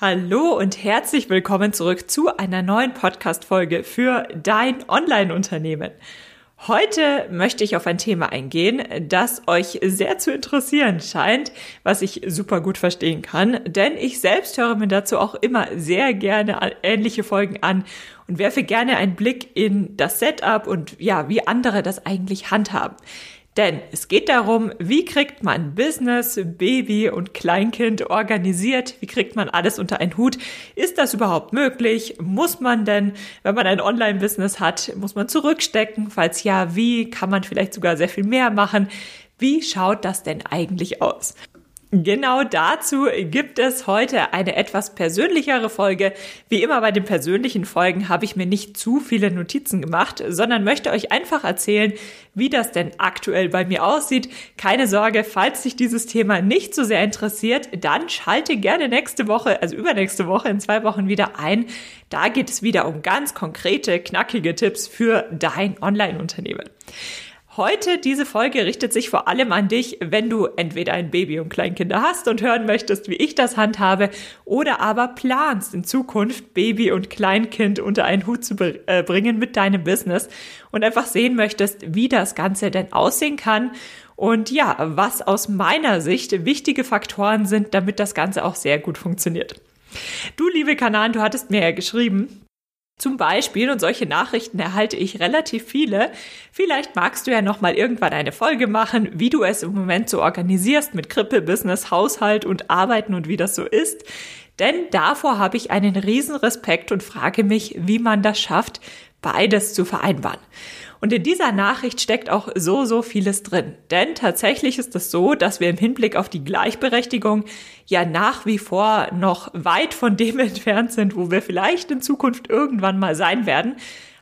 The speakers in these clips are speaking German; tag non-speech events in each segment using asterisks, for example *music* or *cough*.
Hallo und herzlich willkommen zurück zu einer neuen Podcast-Folge für dein Online-Unternehmen. Heute möchte ich auf ein Thema eingehen, das euch sehr zu interessieren scheint, was ich super gut verstehen kann, denn ich selbst höre mir dazu auch immer sehr gerne ähnliche Folgen an und werfe gerne einen Blick in das Setup und ja, wie andere das eigentlich handhaben. Denn es geht darum, wie kriegt man Business, Baby und Kleinkind organisiert? Wie kriegt man alles unter einen Hut? Ist das überhaupt möglich? Muss man denn, wenn man ein Online-Business hat, muss man zurückstecken? Falls ja, wie? Kann man vielleicht sogar sehr viel mehr machen? Wie schaut das denn eigentlich aus? Genau dazu gibt es heute eine etwas persönlichere Folge. Wie immer bei den persönlichen Folgen habe ich mir nicht zu viele Notizen gemacht, sondern möchte euch einfach erzählen, wie das denn aktuell bei mir aussieht. Keine Sorge, falls sich dieses Thema nicht so sehr interessiert, dann schalte gerne nächste Woche, also übernächste Woche in zwei Wochen wieder ein. Da geht es wieder um ganz konkrete, knackige Tipps für dein Online-Unternehmen. Heute diese Folge richtet sich vor allem an dich, wenn du entweder ein Baby und Kleinkinder hast und hören möchtest, wie ich das handhabe, oder aber planst in Zukunft Baby und Kleinkind unter einen Hut zu äh, bringen mit deinem Business und einfach sehen möchtest, wie das Ganze denn aussehen kann und ja, was aus meiner Sicht wichtige Faktoren sind, damit das Ganze auch sehr gut funktioniert. Du, liebe Kanan, du hattest mir ja geschrieben, zum Beispiel, und solche Nachrichten erhalte ich relativ viele. Vielleicht magst du ja noch mal irgendwann eine Folge machen, wie du es im Moment so organisierst mit Krippe, Business, Haushalt und Arbeiten und wie das so ist. Denn davor habe ich einen riesen Respekt und frage mich, wie man das schafft, beides zu vereinbaren. Und in dieser Nachricht steckt auch so, so vieles drin. Denn tatsächlich ist es so, dass wir im Hinblick auf die Gleichberechtigung ja nach wie vor noch weit von dem *laughs* entfernt sind, wo wir vielleicht in Zukunft irgendwann mal sein werden.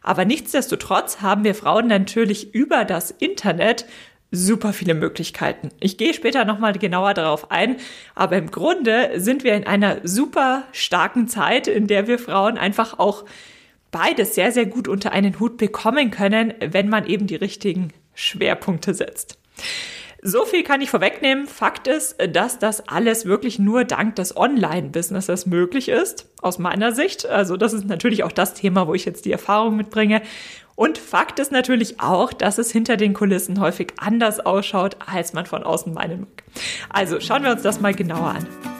Aber nichtsdestotrotz haben wir Frauen natürlich über das Internet super viele Möglichkeiten. Ich gehe später nochmal genauer darauf ein, aber im Grunde sind wir in einer super starken Zeit, in der wir Frauen einfach auch beides sehr, sehr gut unter einen Hut bekommen können, wenn man eben die richtigen Schwerpunkte setzt. So viel kann ich vorwegnehmen. Fakt ist, dass das alles wirklich nur dank des Online-Businesses möglich ist, aus meiner Sicht. Also das ist natürlich auch das Thema, wo ich jetzt die Erfahrung mitbringe. Und Fakt ist natürlich auch, dass es hinter den Kulissen häufig anders ausschaut, als man von außen meinen mag. Also schauen wir uns das mal genauer an.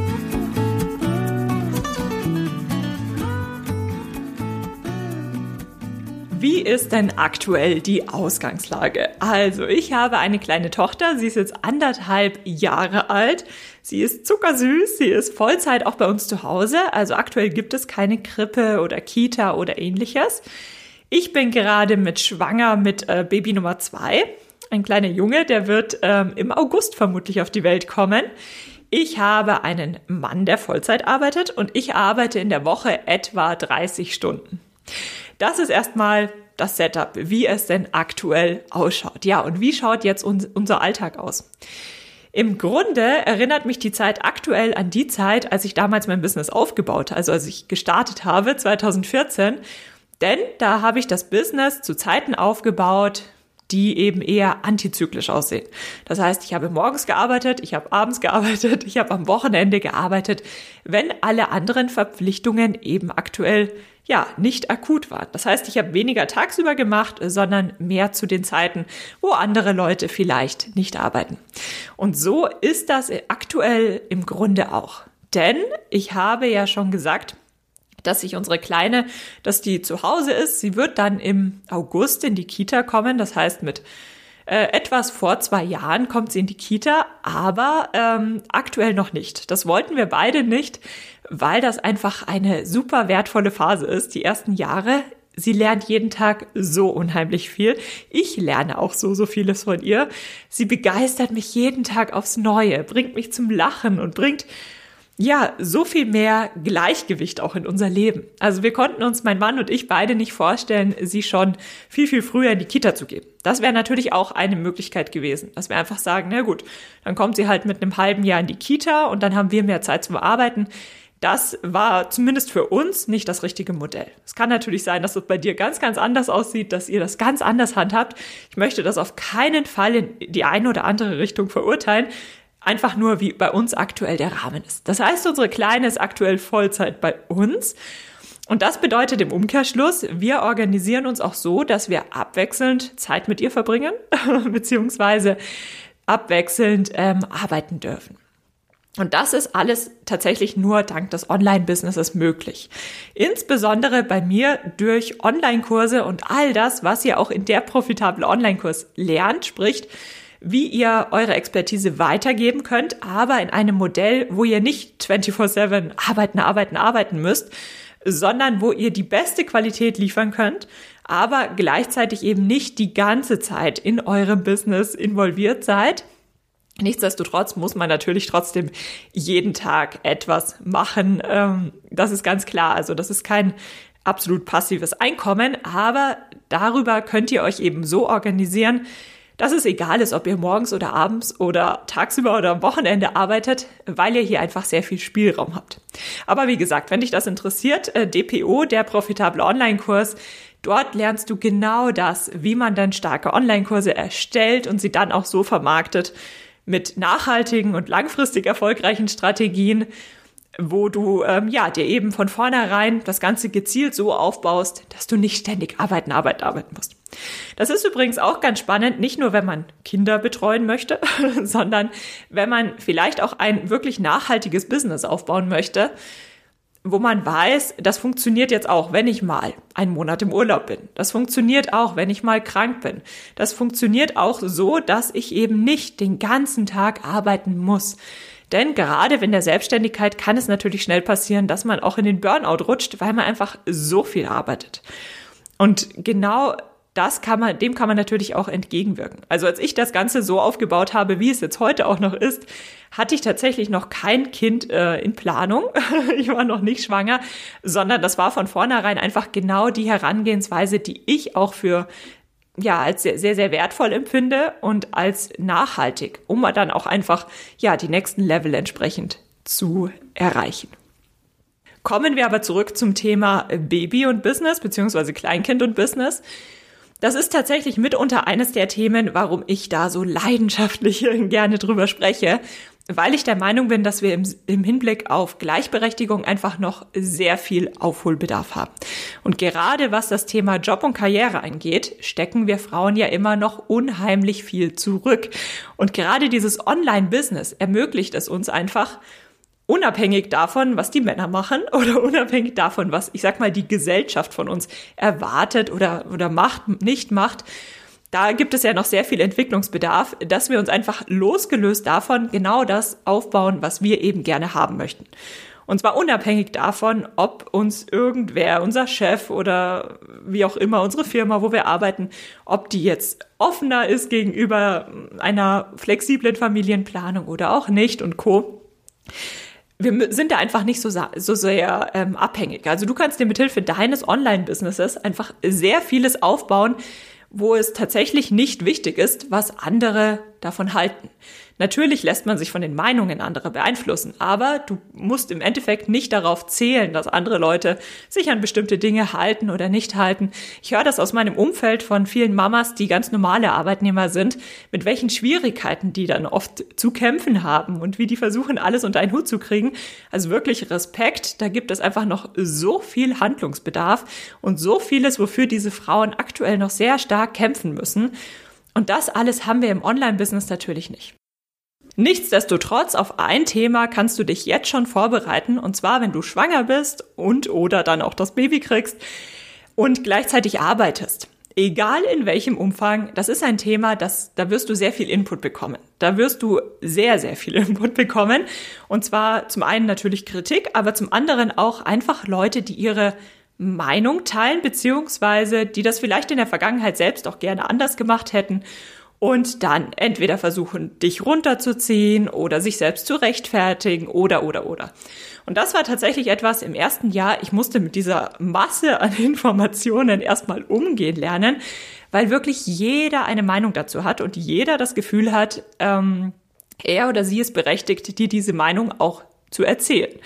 Wie ist denn aktuell die Ausgangslage? Also, ich habe eine kleine Tochter, sie ist jetzt anderthalb Jahre alt. Sie ist zuckersüß, sie ist Vollzeit auch bei uns zu Hause. Also aktuell gibt es keine Krippe oder Kita oder ähnliches. Ich bin gerade mit schwanger mit äh, Baby Nummer zwei. Ein kleiner Junge, der wird ähm, im August vermutlich auf die Welt kommen. Ich habe einen Mann, der Vollzeit arbeitet und ich arbeite in der Woche etwa 30 Stunden. Das ist erstmal das Setup, wie es denn aktuell ausschaut. Ja, und wie schaut jetzt uns, unser Alltag aus? Im Grunde erinnert mich die Zeit aktuell an die Zeit, als ich damals mein Business aufgebaut, also als ich gestartet habe, 2014. Denn da habe ich das Business zu Zeiten aufgebaut, die eben eher antizyklisch aussehen. Das heißt, ich habe morgens gearbeitet, ich habe abends gearbeitet, ich habe am Wochenende gearbeitet, wenn alle anderen Verpflichtungen eben aktuell ja nicht akut waren. Das heißt, ich habe weniger tagsüber gemacht, sondern mehr zu den Zeiten, wo andere Leute vielleicht nicht arbeiten. Und so ist das aktuell im Grunde auch. Denn ich habe ja schon gesagt, dass sich unsere Kleine, dass die zu Hause ist. Sie wird dann im August in die Kita kommen. Das heißt, mit äh, etwas vor zwei Jahren kommt sie in die Kita, aber ähm, aktuell noch nicht. Das wollten wir beide nicht, weil das einfach eine super wertvolle Phase ist. Die ersten Jahre Sie lernt jeden Tag so unheimlich viel. Ich lerne auch so, so vieles von ihr. Sie begeistert mich jeden Tag aufs Neue, bringt mich zum Lachen und bringt ja, so viel mehr Gleichgewicht auch in unser Leben. Also wir konnten uns, mein Mann und ich beide nicht vorstellen, sie schon viel, viel früher in die Kita zu geben. Das wäre natürlich auch eine Möglichkeit gewesen, dass wir einfach sagen, na gut, dann kommt sie halt mit einem halben Jahr in die Kita und dann haben wir mehr Zeit zum Arbeiten. Das war zumindest für uns nicht das richtige Modell. Es kann natürlich sein, dass es bei dir ganz, ganz anders aussieht, dass ihr das ganz anders handhabt. Ich möchte das auf keinen Fall in die eine oder andere Richtung verurteilen einfach nur, wie bei uns aktuell der Rahmen ist. Das heißt, unsere Kleine ist aktuell Vollzeit bei uns. Und das bedeutet im Umkehrschluss, wir organisieren uns auch so, dass wir abwechselnd Zeit mit ihr verbringen, *laughs* beziehungsweise abwechselnd ähm, arbeiten dürfen. Und das ist alles tatsächlich nur dank des Online-Businesses möglich. Insbesondere bei mir durch Online-Kurse und all das, was ihr auch in der profitable Online-Kurs lernt, spricht, wie ihr eure Expertise weitergeben könnt, aber in einem Modell, wo ihr nicht 24/7 arbeiten, arbeiten, arbeiten müsst, sondern wo ihr die beste Qualität liefern könnt, aber gleichzeitig eben nicht die ganze Zeit in eurem Business involviert seid. Nichtsdestotrotz muss man natürlich trotzdem jeden Tag etwas machen. Ähm, das ist ganz klar. Also das ist kein absolut passives Einkommen, aber darüber könnt ihr euch eben so organisieren, dass es egal ist, ob ihr morgens oder abends oder tagsüber oder am Wochenende arbeitet, weil ihr hier einfach sehr viel Spielraum habt. Aber wie gesagt, wenn dich das interessiert, äh, DPO, der profitable Online-Kurs, Dort lernst du genau das, wie man dann starke Online-Kurse erstellt und sie dann auch so vermarktet mit nachhaltigen und langfristig erfolgreichen Strategien, wo du ähm, ja dir eben von vornherein das Ganze gezielt so aufbaust, dass du nicht ständig arbeiten, arbeiten, arbeiten musst. Das ist übrigens auch ganz spannend, nicht nur wenn man Kinder betreuen möchte, *laughs* sondern wenn man vielleicht auch ein wirklich nachhaltiges Business aufbauen möchte, wo man weiß, das funktioniert jetzt auch, wenn ich mal einen Monat im Urlaub bin. Das funktioniert auch, wenn ich mal krank bin. Das funktioniert auch so, dass ich eben nicht den ganzen Tag arbeiten muss. Denn gerade in der Selbstständigkeit kann es natürlich schnell passieren, dass man auch in den Burnout rutscht, weil man einfach so viel arbeitet. Und genau das kann man, dem kann man natürlich auch entgegenwirken. Also als ich das Ganze so aufgebaut habe, wie es jetzt heute auch noch ist, hatte ich tatsächlich noch kein Kind äh, in Planung. *laughs* ich war noch nicht schwanger, sondern das war von vornherein einfach genau die Herangehensweise, die ich auch für ja, als sehr, sehr, sehr wertvoll empfinde und als nachhaltig, um dann auch einfach, ja, die nächsten Level entsprechend zu erreichen. Kommen wir aber zurück zum Thema Baby und Business, beziehungsweise Kleinkind und Business. Das ist tatsächlich mitunter eines der Themen, warum ich da so leidenschaftlich *laughs* gerne drüber spreche, weil ich der Meinung bin, dass wir im, im, Hinblick auf Gleichberechtigung einfach noch sehr viel Aufholbedarf haben. Und gerade was das Thema Job und Karriere angeht, stecken wir Frauen ja immer noch unheimlich viel zurück. Und gerade dieses Online-Business ermöglicht es uns einfach, unabhängig davon, was die Männer machen *laughs* oder unabhängig davon, was, ich sag mal, die Gesellschaft von uns erwartet oder, oder macht, nicht macht, da gibt es ja noch sehr viel Entwicklungsbedarf, dass wir uns einfach losgelöst davon genau das aufbauen, was wir eben gerne haben möchten. Und zwar unabhängig davon, ob uns irgendwer, unser Chef oder wie auch immer unsere Firma, wo wir arbeiten, ob die jetzt offener ist gegenüber einer flexiblen Familienplanung oder auch nicht und co wir sind da einfach nicht so, so sehr ähm, abhängig. Also du kannst dir mithilfe deines Online-Businesses einfach sehr vieles aufbauen, wo es tatsächlich nicht wichtig ist, was andere davon halten. Natürlich lässt man sich von den Meinungen anderer beeinflussen, aber du musst im Endeffekt nicht darauf zählen, dass andere Leute sich an bestimmte Dinge halten oder nicht halten. Ich höre das aus meinem Umfeld von vielen Mamas, die ganz normale Arbeitnehmer sind, mit welchen Schwierigkeiten die dann oft zu kämpfen haben und wie die versuchen, alles unter einen Hut zu kriegen. Also wirklich Respekt, da gibt es einfach noch so viel Handlungsbedarf und so vieles, wofür diese Frauen aktuell noch sehr stark kämpfen müssen. Und das alles haben wir im Online-Business natürlich nicht. Nichtsdestotrotz, auf ein Thema kannst du dich jetzt schon vorbereiten, und zwar, wenn du schwanger bist und oder dann auch das Baby kriegst und gleichzeitig arbeitest. Egal in welchem Umfang, das ist ein Thema, das, da wirst du sehr viel Input bekommen. Da wirst du sehr, sehr viel *laughs* Input bekommen. Und zwar zum einen natürlich Kritik, aber zum anderen auch einfach Leute, die ihre Meinung teilen, beziehungsweise die das vielleicht in der Vergangenheit selbst auch gerne anders gemacht hätten und dann entweder versuchen, dich runterzuziehen oder sich selbst zu rechtfertigen oder, oder, oder. Und das war tatsächlich etwas im ersten Jahr. Ich musste mit dieser Masse an *laughs* Informationen erstmal umgehen lernen, weil wirklich jeder eine Meinung dazu hat und jeder das Gefühl hat, ähm, er oder sie ist berechtigt, dir diese Meinung auch zu erzählen.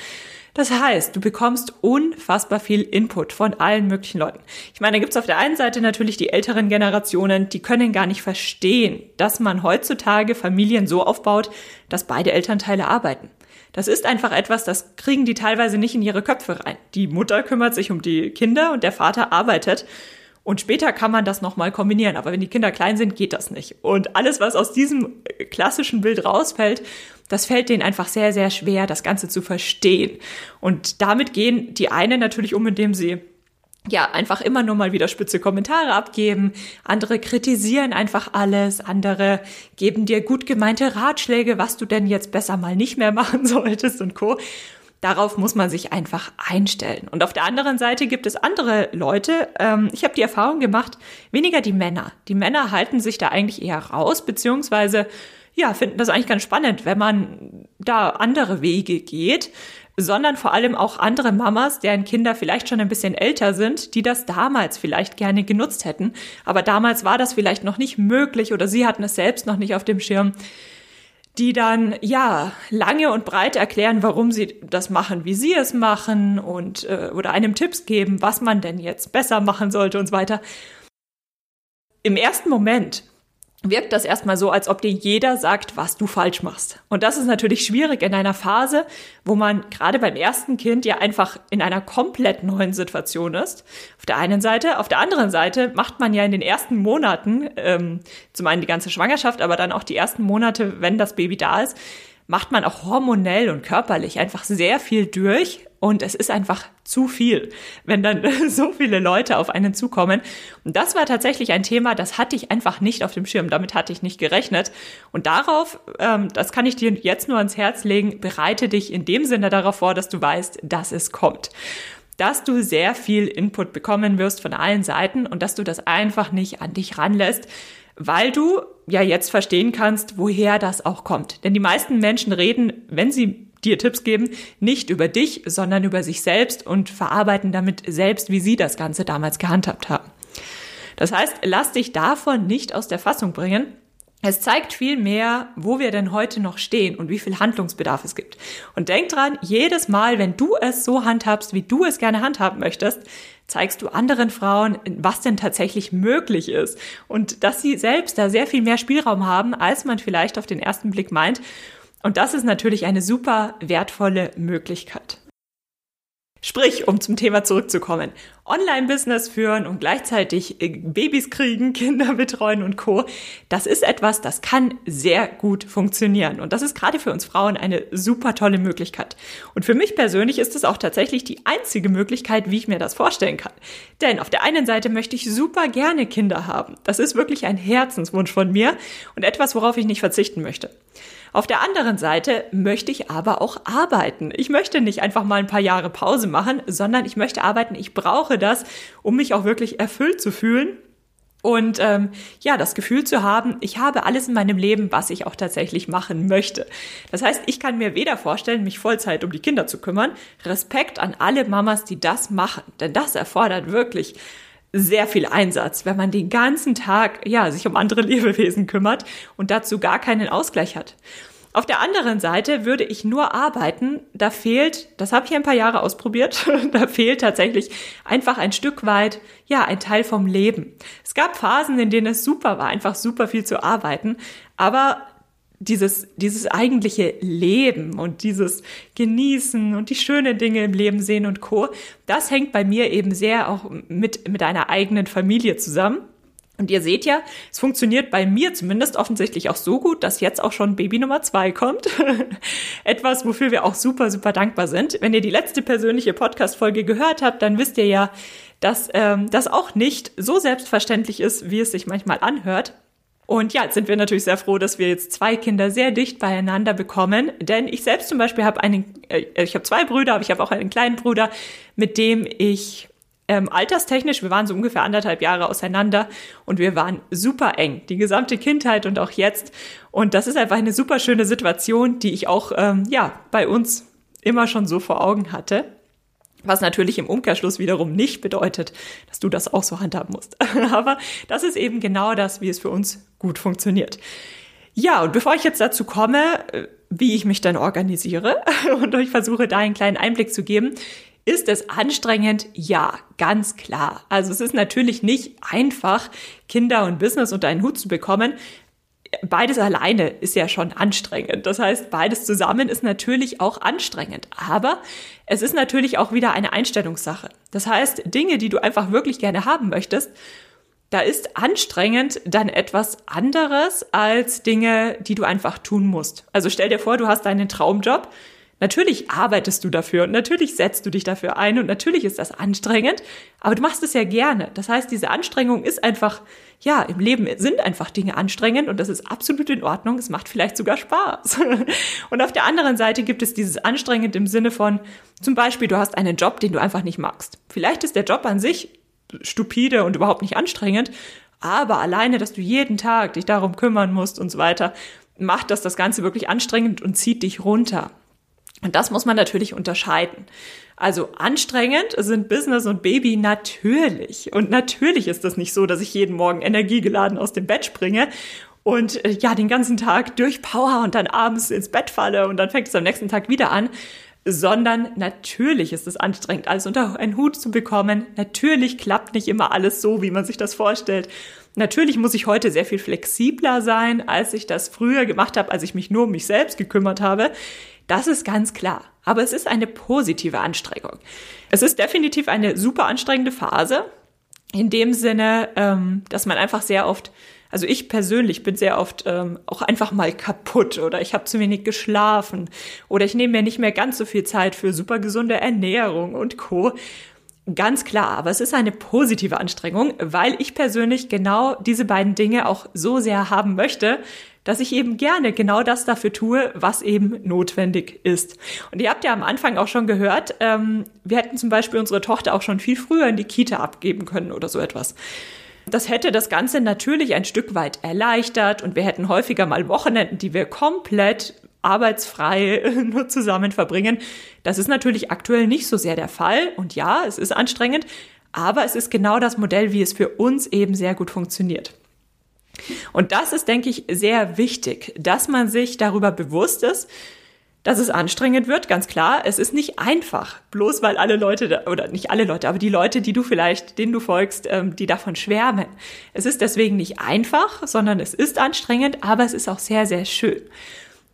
Das heißt, du bekommst unfassbar viel Input von allen möglichen Leuten. Ich meine, da gibt's auf der einen Seite natürlich die älteren Generationen, die können gar nicht verstehen, dass man heutzutage Familien so aufbaut, dass beide Elternteile arbeiten. Das ist einfach etwas, das kriegen die teilweise nicht in ihre Köpfe rein. Die Mutter kümmert sich um die Kinder und der Vater arbeitet. Und später kann man das nochmal kombinieren. Aber wenn die Kinder klein sind, geht das nicht. Und alles, was aus diesem klassischen Bild rausfällt, das fällt denen einfach sehr, sehr schwer, das Ganze zu verstehen. Und damit gehen die einen natürlich um, indem sie ja, einfach immer nur mal wieder spitze Kommentare abgeben. Andere kritisieren einfach alles. Andere geben dir gut gemeinte Ratschläge, was du denn jetzt besser mal nicht mehr *laughs* machen solltest und Co. Darauf muss man sich einfach einstellen. Und auf der anderen Seite gibt es andere Leute. Ähm, ich habe die Erfahrung gemacht, weniger die Männer. Die Männer halten sich da eigentlich eher raus, beziehungsweise ja, finden das eigentlich ganz spannend, wenn man da andere Wege geht, sondern vor allem auch andere Mamas, deren Kinder vielleicht schon ein bisschen älter sind, die das damals vielleicht gerne genutzt hätten. Aber damals war das vielleicht noch nicht möglich oder sie hatten es selbst noch nicht auf dem Schirm die dann ja lange und breit erklären, warum sie das machen, wie sie es machen und äh, oder einem Tipps geben, was man denn jetzt besser machen sollte und so weiter. Im ersten Moment wirkt das erstmal so, als ob dir jeder sagt, was du falsch machst. Und das ist natürlich schwierig in einer Phase, wo man gerade beim ersten Kind ja einfach in einer komplett neuen Situation ist. Auf der einen Seite. Auf der anderen Seite macht man ja in den ersten Monaten, ähm, zum einen die ganze Schwangerschaft, aber dann auch die ersten Monate, wenn das Baby da ist, macht man auch hormonell und körperlich einfach sehr viel durch und es ist einfach zu viel, wenn dann *laughs* so viele Leute auf einen zukommen. Und das war tatsächlich ein Thema, das hatte ich einfach nicht auf dem Schirm, damit hatte ich nicht gerechnet. Und darauf, ähm, das kann ich dir jetzt nur ans Herz legen, bereite dich in dem Sinne darauf vor, dass du weißt, dass es kommt dass du sehr viel Input bekommen wirst von allen Seiten und dass du das einfach nicht an dich ranlässt, weil du ja jetzt verstehen kannst, woher das auch kommt. Denn die meisten Menschen reden, wenn sie dir Tipps geben, nicht über dich, sondern über sich selbst und verarbeiten damit selbst, wie sie das Ganze damals gehandhabt haben. Das heißt, lass dich davon nicht aus der Fassung bringen. Es zeigt viel mehr, wo wir denn heute noch stehen und wie viel Handlungsbedarf es gibt. Und denk dran, jedes Mal, wenn du es so handhabst, wie du es gerne handhaben möchtest, zeigst du anderen Frauen, was denn tatsächlich möglich ist und dass sie selbst da sehr viel mehr Spielraum haben, als man vielleicht auf den ersten Blick meint. Und das ist natürlich eine super wertvolle Möglichkeit. Sprich, um zum Thema zurückzukommen, Online-Business führen und gleichzeitig äh, Babys kriegen, *laughs* Kinder betreuen und Co. Das ist etwas, das kann sehr gut funktionieren. Und das ist gerade für uns Frauen eine super tolle Möglichkeit. Und für mich persönlich ist es auch tatsächlich die einzige Möglichkeit, wie ich mir das vorstellen kann. Denn auf der einen Seite möchte ich super gerne Kinder haben. Das ist wirklich ein Herzenswunsch von mir und etwas, worauf ich nicht verzichten möchte. Auf der anderen Seite möchte ich aber auch arbeiten. Ich möchte nicht einfach mal ein paar Jahre Pause machen, sondern ich möchte arbeiten. Ich brauche das, um mich auch wirklich erfüllt zu fühlen und ähm, ja, das Gefühl zu haben, ich habe alles in meinem Leben, was ich auch tatsächlich machen möchte. Das heißt, ich kann mir weder vorstellen, mich Vollzeit um die Kinder zu kümmern. Respekt an alle Mamas, die das machen, denn das erfordert wirklich sehr viel Einsatz, wenn man den ganzen Tag ja sich um andere *laughs* Lebewesen kümmert und dazu gar keinen Ausgleich hat. Auf der anderen Seite würde ich nur arbeiten, da fehlt, das habe ich ein paar Jahre ausprobiert, *laughs* da fehlt tatsächlich einfach ein Stück weit, ja, ein Teil vom Leben. Es gab Phasen, in denen es super war, einfach super viel zu arbeiten, aber dieses, dieses eigentliche Leben und dieses Genießen und die schönen Dinge im Leben sehen und Co., das hängt bei mir eben sehr auch mit, mit einer eigenen Familie zusammen. Und ihr seht ja, es funktioniert bei mir zumindest offensichtlich auch so gut, dass jetzt auch schon Baby Nummer zwei kommt. *laughs* Etwas, wofür wir auch super, super dankbar sind. Wenn ihr die letzte persönliche Podcast-Folge gehört habt, dann wisst ihr ja, dass ähm, das auch nicht so selbstverständlich ist, wie es sich manchmal anhört. Und ja, jetzt sind wir natürlich sehr froh, dass wir jetzt zwei Kinder sehr dicht beieinander bekommen. Denn ich selbst zum Beispiel habe einen, äh, ich habe zwei Brüder, aber ich habe auch einen kleinen Bruder, mit dem ich Ähm, alterstechnisch, wir waren so ungefähr anderthalb Jahre auseinander und wir waren super eng, die gesamte Kindheit und auch jetzt. Und das ist einfach eine super schöne Situation, die ich auch ähm, ja bei uns immer schon so vor Augen hatte. Was natürlich im Umkehrschluss wiederum nicht bedeutet, dass du das auch so handhaben musst. *laughs* Aber das ist eben genau das, wie es für uns gut funktioniert. Ja, und bevor ich jetzt dazu komme, äh, wie ich mich dann organisiere *laughs* und euch versuche, da einen kleinen Einblick zu geben, ist es anstrengend? Ja, ganz klar. Also es ist natürlich nicht einfach, Kinder und Business unter einen Hut zu bekommen. Beides alleine ist ja schon anstrengend. Das heißt, beides zusammen ist natürlich auch anstrengend. Aber es ist natürlich auch wieder eine Einstellungssache. Das heißt, Dinge, die du einfach wirklich gerne haben möchtest, da ist anstrengend dann etwas anderes als Dinge, die du einfach tun musst. Also stell dir vor, du hast deinen Traumjob, Natürlich arbeitest du dafür und natürlich setzt du dich dafür ein und natürlich ist das anstrengend, aber du machst es ja gerne. Das heißt, diese Anstrengung ist einfach, ja, im Leben sind einfach Dinge anstrengend und das ist absolut in Ordnung. Es macht vielleicht sogar Spaß. *laughs* Und auf der anderen Seite gibt es dieses anstrengend im Sinne von, zum Beispiel, du hast einen Job, den du einfach nicht magst. Vielleicht ist der Job an sich stupide und überhaupt nicht anstrengend, aber alleine, dass du jeden Tag dich darum kümmern musst und so weiter, macht das das Ganze wirklich anstrengend und zieht dich runter. Und das muss man natürlich unterscheiden. Also anstrengend sind Business und Baby natürlich. Und natürlich ist das nicht so, dass ich jeden Morgen energiegeladen aus dem Bett springe und äh, ja, den ganzen Tag durchpower und dann abends ins Bett falle und dann fängt es am nächsten Tag wieder an. Sondern natürlich ist es anstrengend, alles unter einen Hut zu bekommen. Natürlich klappt nicht immer alles so, wie man sich das vorstellt. Natürlich muss ich heute sehr viel flexibler sein, als ich das früher gemacht habe, als ich mich nur um mich selbst gekümmert habe. Das ist ganz klar. Aber es ist eine positive Anstrengung. Es ist definitiv eine super anstrengende Phase. In dem Sinne, ähm, dass man einfach sehr oft, also ich persönlich bin sehr oft ähm, auch einfach mal kaputt oder ich habe zu wenig geschlafen oder ich nehme mir nicht mehr ganz so viel Zeit für super gesunde Ernährung und Co. Ganz klar, aber es ist eine positive Anstrengung, weil ich persönlich genau diese beiden Dinge auch so sehr haben möchte, dass ich eben gerne genau das dafür tue, was eben notwendig ist. Und ihr habt ja am Anfang auch schon gehört, ähm, wir hätten zum Beispiel unsere Tochter auch schon viel früher in die Kita abgeben können oder so etwas. Das hätte das Ganze natürlich ein Stück weit erleichtert und wir hätten häufiger mal Wochenenden, die wir komplett arbeitsfrei *laughs* nur zusammen verbringen. Das ist natürlich aktuell nicht so sehr der Fall. Und ja, es ist anstrengend, aber es ist genau das Modell, wie es für uns eben sehr gut funktioniert. Und das ist, denke ich, sehr wichtig, dass man sich darüber bewusst ist, dass es anstrengend wird, ganz klar. Es ist nicht einfach, bloß weil alle Leute, oder nicht alle Leute, aber die Leute, die du vielleicht, denen du folgst, ähm, die davon schwärmen. Es ist deswegen nicht einfach, sondern es ist anstrengend, aber es ist auch sehr, sehr schön.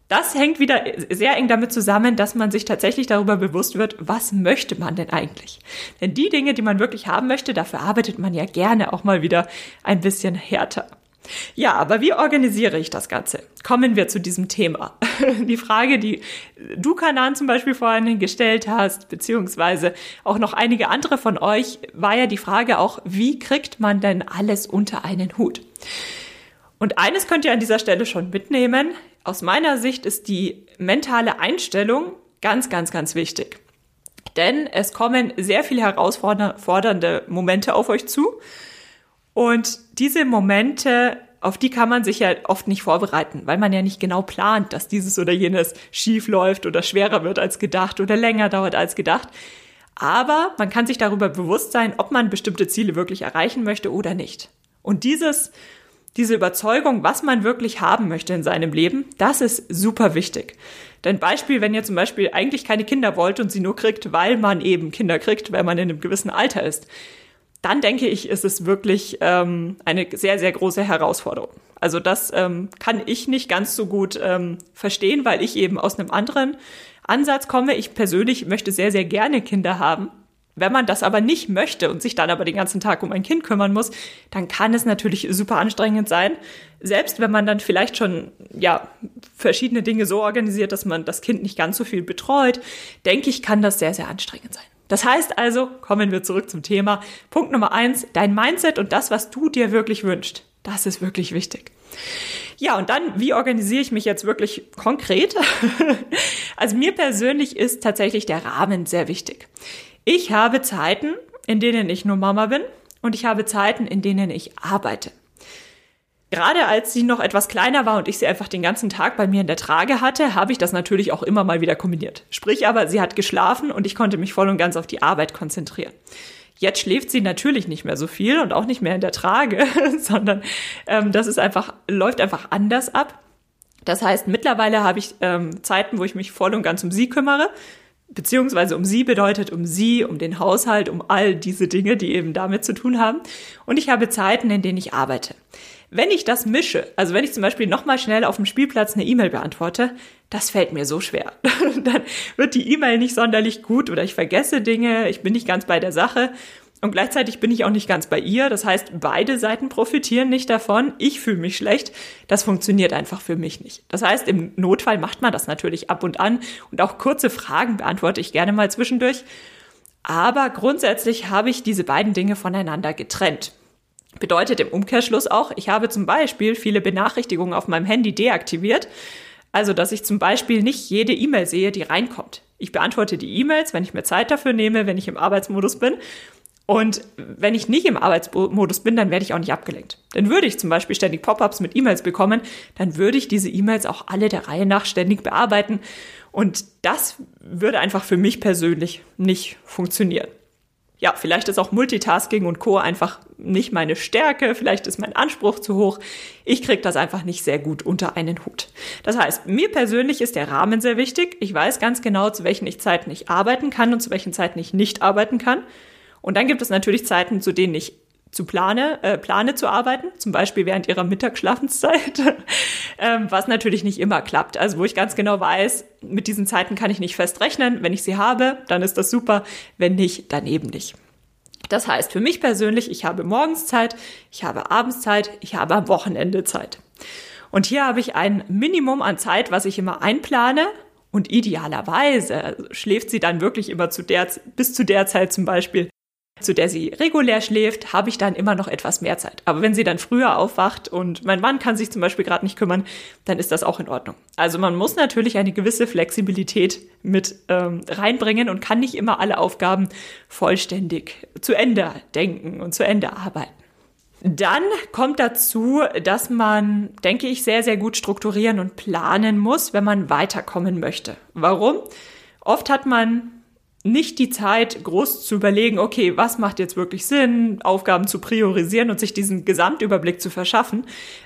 Das hängt wieder sehr eng damit zusammen, dass man sich tatsächlich darüber bewusst wird, was möchte man denn eigentlich? Denn die Dinge, die man wirklich haben möchte, dafür arbeitet man ja gerne auch mal wieder ein bisschen härter. Ja, aber wie organisiere ich das Ganze? Kommen wir zu diesem Thema. *laughs* Die Frage, die du, Kanan, zum Beispiel vorhin gestellt hast, beziehungsweise auch noch einige andere von euch, war ja die Frage auch, wie kriegt man denn alles unter einen Hut? Und eines könnt ihr an dieser Stelle schon mitnehmen. Aus meiner Sicht ist die mentale Einstellung ganz, ganz, ganz wichtig. Denn es kommen sehr viele herausfordernde Momente auf euch zu. Und diese Momente, auf die kann man sich ja oft nicht vorbereiten, weil man ja nicht genau plant, dass dieses oder jenes schief läuft oder schwerer wird als gedacht oder länger dauert als gedacht. Aber man kann sich darüber bewusst sein, ob man bestimmte Ziele wirklich erreichen möchte oder nicht. Und dieses diese Überzeugung, was man wirklich haben möchte in seinem Leben, das ist super wichtig. Denn Beispiel, wenn ihr zum Beispiel eigentlich keine Kinder wollt und sie nur kriegt, weil man eben Kinder kriegt, weil man in einem gewissen Alter ist, dann denke ich, ist es wirklich ähm, eine sehr, sehr große Herausforderung. Also das ähm, kann ich nicht ganz so gut ähm, verstehen, weil ich eben aus einem anderen Ansatz komme. Ich persönlich möchte sehr, sehr gerne Kinder haben wenn man das aber nicht möchte und sich dann aber den ganzen Tag um ein Kind kümmern muss, dann kann es natürlich super anstrengend sein. Selbst wenn man dann vielleicht schon, ja, verschiedene Dinge so organisiert, dass man das Kind nicht ganz so viel betreut, denke ich, kann das sehr, sehr anstrengend sein. Das heißt also, kommen wir zurück zum Thema. Punkt Nummer eins, dein Mindset und das, was du dir wirklich wünschst. Das ist wirklich wichtig. Ja, und dann, wie organisiere ich mich jetzt wirklich konkret? *laughs* also mir persönlich ist tatsächlich der Rahmen sehr wichtig. Ich habe Zeiten, in denen ich nur Mama bin und ich habe Zeiten, in denen ich arbeite. Gerade als sie noch etwas kleiner war und ich sie einfach den ganzen Tag bei mir in der Trage hatte, habe ich das natürlich auch immer mal wieder kombiniert. Sprich aber, sie hat geschlafen und ich konnte mich voll und ganz auf die Arbeit konzentrieren. Jetzt schläft sie natürlich nicht mehr so viel und auch nicht mehr in der Trage, *laughs* sondern ähm, das ist einfach, läuft einfach anders ab. Das heißt, mittlerweile habe ich ähm, Zeiten, wo ich mich voll und ganz um sie kümmere. Beziehungsweise um sie bedeutet um sie, um den Haushalt, um all diese Dinge, die eben damit zu tun haben. Und ich habe Zeiten, in denen ich arbeite. Wenn ich das mische, also wenn ich zum Beispiel nochmal schnell auf dem Spielplatz eine E-Mail beantworte, das fällt mir so schwer. *laughs* Dann wird die E-Mail nicht sonderlich gut oder ich vergesse Dinge, ich bin nicht ganz bei der Sache und gleichzeitig bin ich auch nicht ganz bei ihr. Das heißt, beide Seiten profitieren nicht davon. Ich fühle mich schlecht. Das funktioniert einfach für mich nicht. Das heißt, im Notfall macht man das natürlich ab und an und auch kurze Fragen beantworte ich gerne mal zwischendurch. Aber grundsätzlich habe ich diese beiden Dinge voneinander getrennt. Bedeutet im Umkehrschluss auch, ich habe zum Beispiel viele Benachrichtigungen auf meinem Handy deaktiviert. Also, dass ich zum Beispiel nicht jede E-Mail sehe, die reinkommt. Ich beantworte die E-Mails, wenn ich mir Zeit dafür nehme, wenn ich im Arbeitsmodus bin. Und wenn ich nicht im Arbeitsmodus bin, dann werde ich auch nicht abgelenkt. Denn würde ich zum Beispiel ständig Pop-ups mit E-Mails bekommen, dann würde ich diese E-Mails auch alle der Reihe nach ständig bearbeiten. Und das würde einfach für mich persönlich nicht funktionieren ja, vielleicht ist auch Multitasking und Co. einfach nicht meine Stärke, vielleicht ist mein Anspruch zu hoch. Ich kriege das einfach nicht sehr gut unter einen Hut. Das heißt, mir persönlich ist der Rahmen sehr wichtig. Ich weiß ganz genau, zu welchen ich Zeiten ich arbeiten kann und zu welchen Zeiten ich nicht arbeiten kann. Und dann gibt es natürlich Zeiten, zu denen ich zu plane, äh, plane zu arbeiten, zum Beispiel während ihrer Mittagsschlafenszeit, *laughs* ähm, was natürlich nicht immer klappt. Also wo ich ganz genau weiß, mit diesen Zeiten kann ich nicht fest rechnen. Wenn ich sie habe, dann ist das super. Wenn nicht, dann eben nicht. Das heißt, für mich persönlich, ich habe morgens Zeit, ich habe abends Zeit, ich habe am Wochenende Zeit. Und hier habe ich ein Minimum an Zeit, was ich immer einplane. Und idealerweise schläft sie dann wirklich immer zu der, bis zu der Zeit zum Beispiel, zu der sie regulär schläft, habe ich dann immer noch etwas mehr Zeit. Aber wenn sie dann früher aufwacht und mein Mann kann sich zum Beispiel gerade nicht kümmern, dann ist das auch in Ordnung. Also man muss natürlich eine gewisse Flexibilität mit ähm, reinbringen und kann nicht immer alle Aufgaben vollständig zu Ende denken und zu Ende arbeiten. Dann kommt dazu, dass man, denke ich, sehr, sehr gut strukturieren und planen muss, wenn man weiterkommen möchte. Warum? Oft hat man nicht die Zeit, groß zu überlegen, okay, was macht jetzt wirklich Sinn, Aufgaben zu priorisieren und sich diesen Gesamtüberblick zu verschaffen,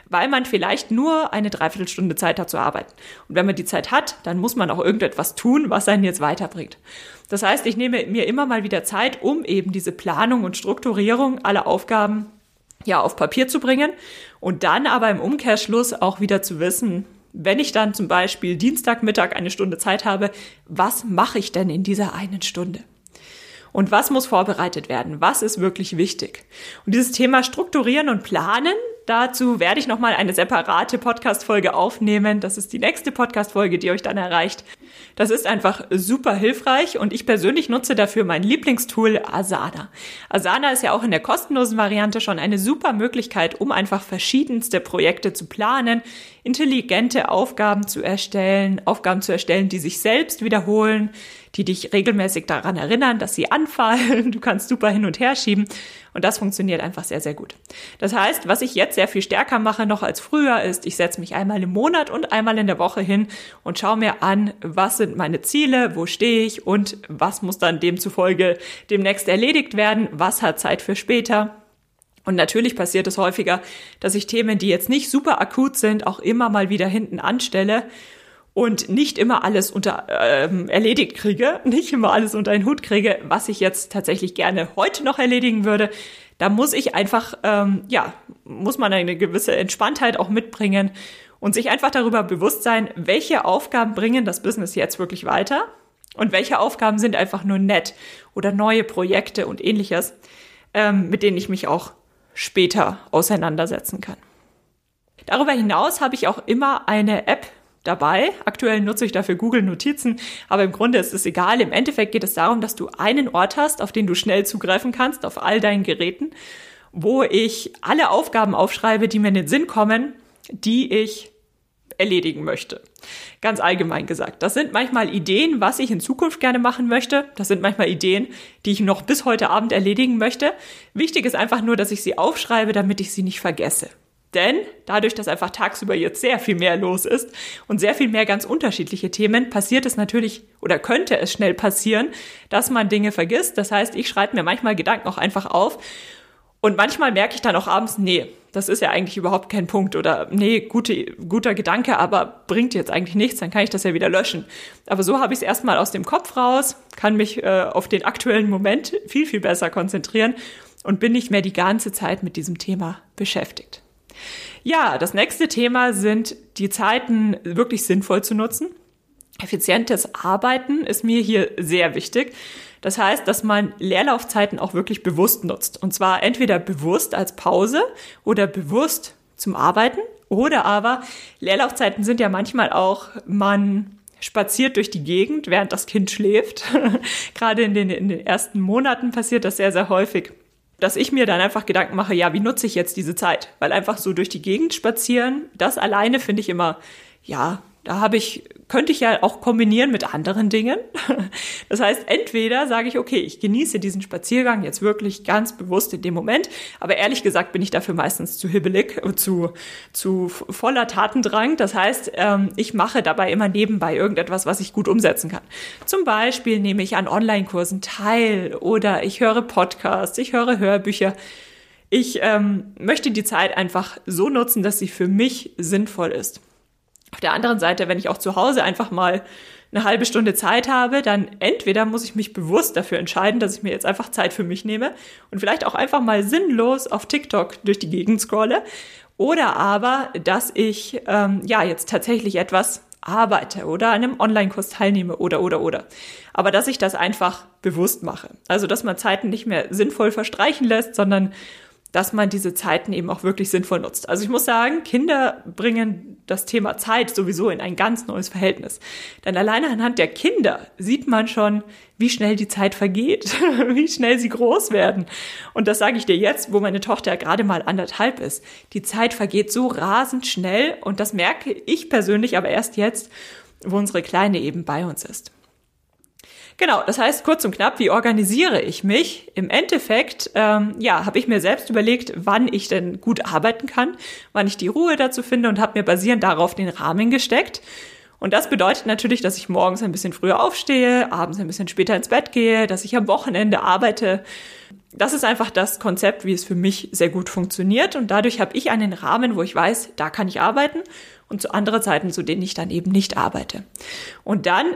weil man vielleicht nur eine Dreiviertelstunde Zeit hat zu arbeiten. Und wenn man die Zeit hat, dann muss man auch irgendetwas tun, was einen jetzt weiterbringt. Das heißt, ich nehme mir immer mal wieder Zeit, um eben diese Planung und Strukturierung aller Aufgaben ja auf Papier zu bringen und dann aber im Umkehrschluss auch wieder zu wissen, wenn ich dann zum Beispiel Dienstagmittag eine Stunde Zeit habe, was mache ich denn in dieser einen Stunde? Und was muss vorbereitet werden? Was ist wirklich wichtig? Und dieses Thema Strukturieren und Planen, dazu werde ich nochmal eine separate Podcast-Folge aufnehmen. Das ist die nächste Podcast-Folge, die euch dann erreicht. Das ist einfach super hilfreich und ich persönlich nutze dafür mein Lieblingstool Asana. Asana ist ja auch in der kostenlosen Variante schon eine super Möglichkeit, um einfach verschiedenste Projekte zu planen, intelligente Aufgaben zu erstellen, Aufgaben zu erstellen, die sich selbst wiederholen, die dich regelmäßig daran erinnern, dass sie anfallen. Du kannst super hin und her schieben und das funktioniert einfach sehr, sehr gut. Das heißt, was ich jetzt sehr viel stärker mache noch als früher ist, ich setze mich einmal im Monat und einmal in der Woche hin und schaue mir an, was sind meine Ziele, wo stehe ich und was muss dann demzufolge demnächst erledigt werden, was hat Zeit für später. Und natürlich passiert es häufiger, dass ich Themen, die jetzt nicht super akut sind, auch immer mal wieder hinten anstelle und nicht immer alles unter ähm, erledigt kriege, *laughs* nicht immer alles unter einen Hut kriege, was ich jetzt tatsächlich gerne heute noch erledigen würde. Da muss ich einfach, ähm, ja, muss man eine gewisse Entspanntheit auch mitbringen und sich einfach darüber bewusst sein, welche Aufgaben bringen das Business jetzt wirklich weiter und welche Aufgaben sind einfach nur nett oder neue Projekte und ähnliches, ähm, mit denen ich mich auch später auseinandersetzen kann. Darüber hinaus habe ich auch immer eine App dabei. Aktuell nutze ich dafür Google Notizen, aber im Grunde ist es egal. Im Endeffekt geht es darum, dass du einen Ort hast, auf den du schnell zugreifen kannst, auf all deinen Geräten, wo ich alle Aufgaben aufschreibe, die mir in den Sinn kommen, die ich erledigen möchte. Ganz allgemein gesagt. Das sind manchmal Ideen, was ich in Zukunft gerne machen möchte. Das sind manchmal Ideen, die ich noch bis heute Abend erledigen möchte. Wichtig ist einfach nur, dass ich sie aufschreibe, damit ich sie nicht vergesse. Denn dadurch, dass einfach tagsüber jetzt sehr viel mehr los ist und sehr viel mehr ganz unterschiedliche Themen, passiert es natürlich oder könnte es schnell passieren, dass man Dinge vergisst. Das heißt, ich schreibe mir manchmal Gedanken auch einfach auf und manchmal merke ich dann auch abends, nee, das ist ja eigentlich überhaupt kein Punkt oder nee, gute, guter Gedanke, aber bringt jetzt eigentlich nichts, dann kann ich das ja wieder löschen. Aber so habe ich es erstmal aus dem Kopf raus, kann mich äh, auf den aktuellen Moment viel, viel besser konzentrieren und bin nicht mehr die ganze Zeit mit diesem Thema beschäftigt. Ja, das nächste Thema sind die Zeiten wirklich sinnvoll zu nutzen. Effizientes Arbeiten ist mir hier sehr wichtig. Das heißt, dass man Leerlaufzeiten auch wirklich bewusst nutzt. Und zwar entweder bewusst als Pause oder bewusst zum Arbeiten. Oder aber Leerlaufzeiten sind ja manchmal auch, man spaziert durch die Gegend, während das Kind schläft. *laughs* Gerade in den, in den ersten Monaten passiert das sehr, sehr häufig dass ich mir dann einfach Gedanken mache, ja, wie nutze ich jetzt diese Zeit? Weil einfach so durch die Gegend spazieren, das alleine finde ich immer, ja, da habe ich, könnte ich ja auch kombinieren mit anderen Dingen. *laughs* Das heißt, entweder sage ich, okay, ich genieße diesen Spaziergang jetzt wirklich ganz bewusst in dem Moment, aber ehrlich gesagt bin ich dafür meistens zu hibbelig, zu, zu voller Tatendrang. Das heißt, ähm, ich mache dabei immer nebenbei irgendetwas, was ich gut umsetzen kann. Zum Beispiel nehme ich an Online-Kursen teil oder ich höre Podcasts, ich höre Hörbücher. Ich ähm, möchte die Zeit einfach so nutzen, dass sie für mich sinnvoll ist. Auf der anderen Seite, wenn ich auch zu Hause einfach mal eine halbe Stunde Zeit habe, dann entweder muss ich mich bewusst dafür entscheiden, dass ich mir jetzt einfach Zeit für mich nehme und vielleicht auch einfach mal sinnlos auf TikTok durch die Gegend scrolle. Oder aber, dass ich ähm, ja jetzt tatsächlich etwas arbeite oder an einem Online-Kurs teilnehme oder oder oder. Aber dass ich das einfach bewusst mache. Also dass man Zeiten nicht mehr sinnvoll verstreichen lässt, sondern dass man diese Zeiten eben auch wirklich sinnvoll nutzt. Also ich muss sagen, Kinder bringen das Thema Zeit sowieso in ein ganz neues Verhältnis. Denn alleine anhand der Kinder sieht man schon, wie schnell die Zeit vergeht, *laughs* wie schnell sie groß werden. Und das sage ich dir jetzt, wo meine Tochter gerade mal anderthalb ist. Die Zeit vergeht so rasend schnell und das merke ich persönlich aber erst jetzt, wo unsere Kleine eben bei uns ist. Genau, das heißt kurz und knapp, wie organisiere ich mich? Im Endeffekt, ähm, ja, habe ich mir selbst überlegt, wann ich denn gut arbeiten kann, wann ich die Ruhe dazu finde und habe mir basierend darauf den Rahmen gesteckt. Und das bedeutet natürlich, dass ich morgens ein bisschen früher aufstehe, abends ein bisschen später ins Bett gehe, dass ich am Wochenende arbeite. Das ist einfach das Konzept, wie es für mich sehr gut funktioniert. Und dadurch habe ich einen Rahmen, wo ich weiß, da kann ich arbeiten und zu anderen Zeiten, zu denen ich dann eben nicht arbeite. Und dann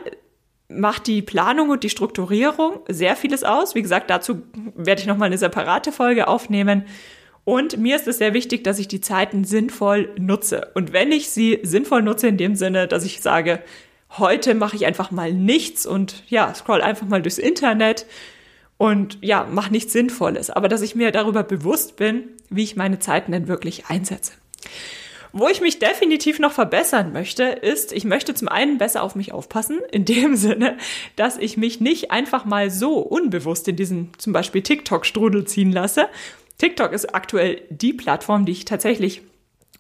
macht die Planung und die Strukturierung sehr vieles aus. Wie gesagt, dazu werde ich nochmal eine separate Folge aufnehmen. Und mir ist es sehr wichtig, dass ich die Zeiten sinnvoll nutze. Und wenn ich sie sinnvoll nutze, in dem Sinne, dass ich sage, heute mache ich einfach mal nichts und ja, scroll einfach mal durchs Internet und ja, mache nichts Sinnvolles. Aber dass ich mir darüber bewusst bin, wie ich meine Zeiten denn wirklich einsetze. Wo ich mich definitiv noch verbessern möchte, ist, ich möchte zum einen besser auf mich aufpassen, *laughs* in dem Sinne, dass ich mich nicht einfach mal so unbewusst in diesen zum Beispiel TikTok-Strudel ziehen lasse. TikTok ist aktuell die Plattform, die ich tatsächlich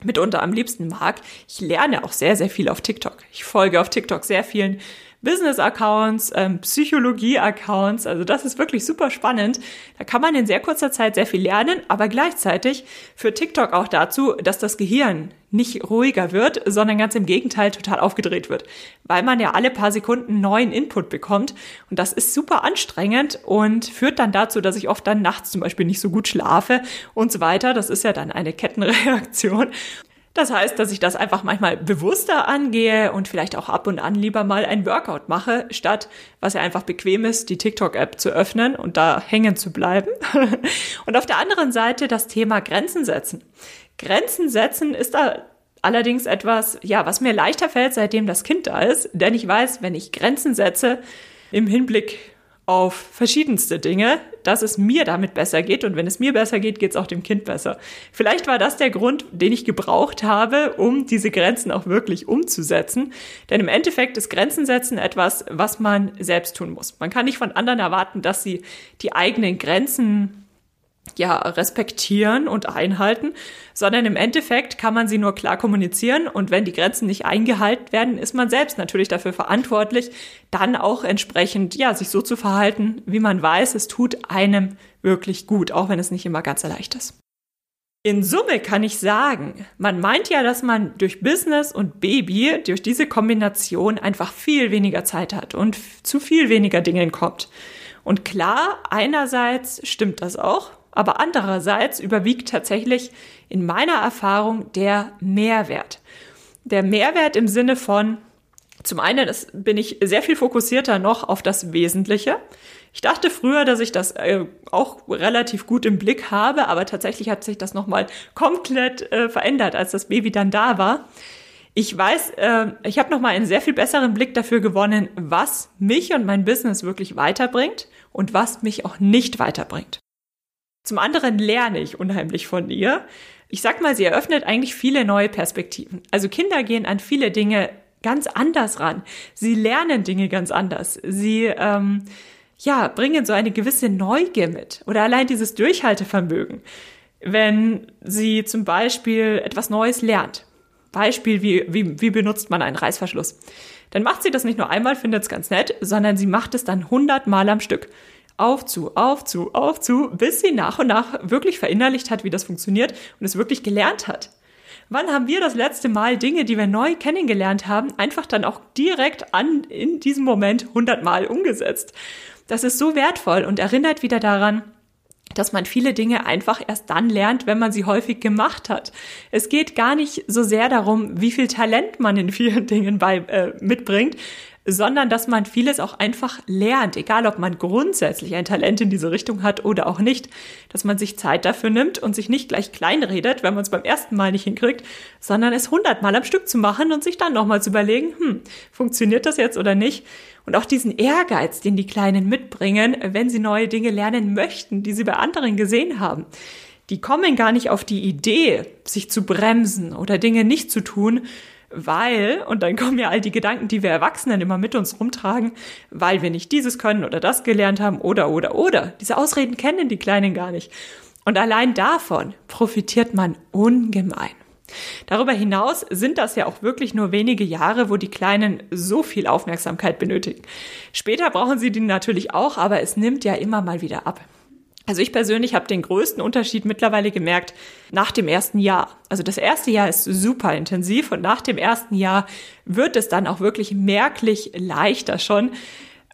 mitunter am liebsten mag. Ich lerne auch sehr, sehr viel auf TikTok. Ich folge auf TikTok sehr vielen Business-Accounts, ähm, Psychologie-Accounts. Also das ist wirklich super spannend. Da kann man in sehr kurzer Zeit sehr viel lernen, aber gleichzeitig führt TikTok auch dazu, dass das Gehirn nicht ruhiger wird, sondern ganz im Gegenteil total aufgedreht wird, weil man ja alle paar Sekunden neuen Input bekommt und das ist super anstrengend und führt dann dazu, dass ich oft dann nachts zum Beispiel nicht so gut schlafe und so weiter. Das ist ja dann eine Kettenreaktion das heißt, dass ich das einfach manchmal bewusster angehe und vielleicht auch ab und an lieber mal ein Workout mache, statt, was ja einfach bequem ist, die TikTok-App zu öffnen und da hängen zu bleiben. *laughs* und auf der anderen Seite das Thema Grenzen setzen. Grenzen setzen ist da allerdings etwas, ja, was mir leichter fällt, seitdem das Kind da ist, denn ich weiß, wenn ich Grenzen setze, im Hinblick auf verschiedenste Dinge, dass es mir damit besser geht. Und wenn es mir besser geht, geht es auch dem Kind besser. Vielleicht war das der Grund, den ich gebraucht habe, um diese Grenzen auch wirklich umzusetzen. Denn im Endeffekt ist Grenzen setzen etwas, was man selbst tun muss. Man kann nicht von anderen erwarten, dass sie die eigenen Grenzen ja, respektieren und einhalten, sondern im Endeffekt kann man sie nur klar kommunizieren und wenn die Grenzen nicht eingehalten werden, ist man selbst natürlich dafür verantwortlich, dann auch entsprechend, ja, sich so zu verhalten, wie man weiß, es tut einem wirklich gut, auch wenn es nicht immer ganz leicht ist. In Summe kann ich sagen, man meint ja, dass man durch Business und Baby, durch diese Kombination einfach viel weniger Zeit hat und zu viel weniger Dingen kommt. Und klar, einerseits stimmt das auch, aber andererseits überwiegt tatsächlich in meiner Erfahrung der Mehrwert. Der Mehrwert im Sinne von, zum einen ist, bin ich sehr viel fokussierter noch auf das Wesentliche. Ich dachte früher, dass ich das äh, auch relativ gut im Blick habe, aber tatsächlich hat sich das nochmal komplett äh, verändert, als das Baby dann da war. Ich weiß, äh, ich habe nochmal einen sehr viel besseren Blick dafür gewonnen, was mich und mein Business wirklich weiterbringt und was mich auch nicht weiterbringt. Zum anderen lerne ich unheimlich von ihr. Ich sag mal, sie eröffnet eigentlich viele neue Perspektiven. Also Kinder gehen an viele Dinge ganz anders ran. Sie lernen Dinge ganz anders. Sie ähm, ja bringen so eine gewisse Neugier mit oder allein dieses Durchhaltevermögen, wenn sie zum Beispiel etwas Neues lernt. Beispiel, wie, wie, wie benutzt man einen Reißverschluss? Dann macht sie das nicht nur einmal, findet es ganz nett, sondern sie macht es dann hundertmal am Stück auf zu, auf zu, auf zu, bis sie nach und nach wirklich verinnerlicht hat, wie das funktioniert und es wirklich gelernt hat. Wann haben wir das letzte Mal Dinge, die wir neu kennengelernt haben, einfach dann auch direkt an in diesem Moment hundertmal umgesetzt? Das ist so wertvoll und erinnert wieder daran, dass man viele Dinge einfach erst dann lernt, wenn man sie häufig gemacht hat. Es geht gar nicht so sehr darum, wie viel Talent man in vielen *laughs* Dingen bei, äh, mitbringt, sondern dass man vieles auch einfach lernt, egal ob man grundsätzlich ein Talent in diese Richtung hat oder auch nicht, dass man sich Zeit dafür nimmt und sich nicht gleich kleinredet, wenn man es beim ersten Mal nicht hinkriegt, sondern es hundertmal am Stück zu machen und sich dann nochmal zu überlegen, hm, funktioniert das jetzt oder nicht? Und auch diesen Ehrgeiz, den die Kleinen mitbringen, wenn sie neue Dinge lernen möchten, die sie bei anderen gesehen haben die kommen gar nicht auf die Idee, sich zu bremsen oder Dinge nicht zu tun, weil, und dann kommen ja all die Gedanken, die wir Erwachsenen immer mit uns rumtragen, weil wir nicht dieses können oder das gelernt haben oder, oder, oder. Diese Ausreden kennen die Kleinen gar nicht. Und allein davon profitiert man ungemein. Darüber hinaus sind das ja auch wirklich nur wenige Jahre, wo die Kleinen so viel Aufmerksamkeit benötigen. Später brauchen sie die natürlich auch, aber es nimmt ja immer mal wieder ab. Also ich persönlich habe den größten Unterschied mittlerweile gemerkt nach dem ersten Jahr. Also das erste Jahr ist super intensiv und nach dem ersten Jahr wird es dann auch wirklich merklich leichter schon,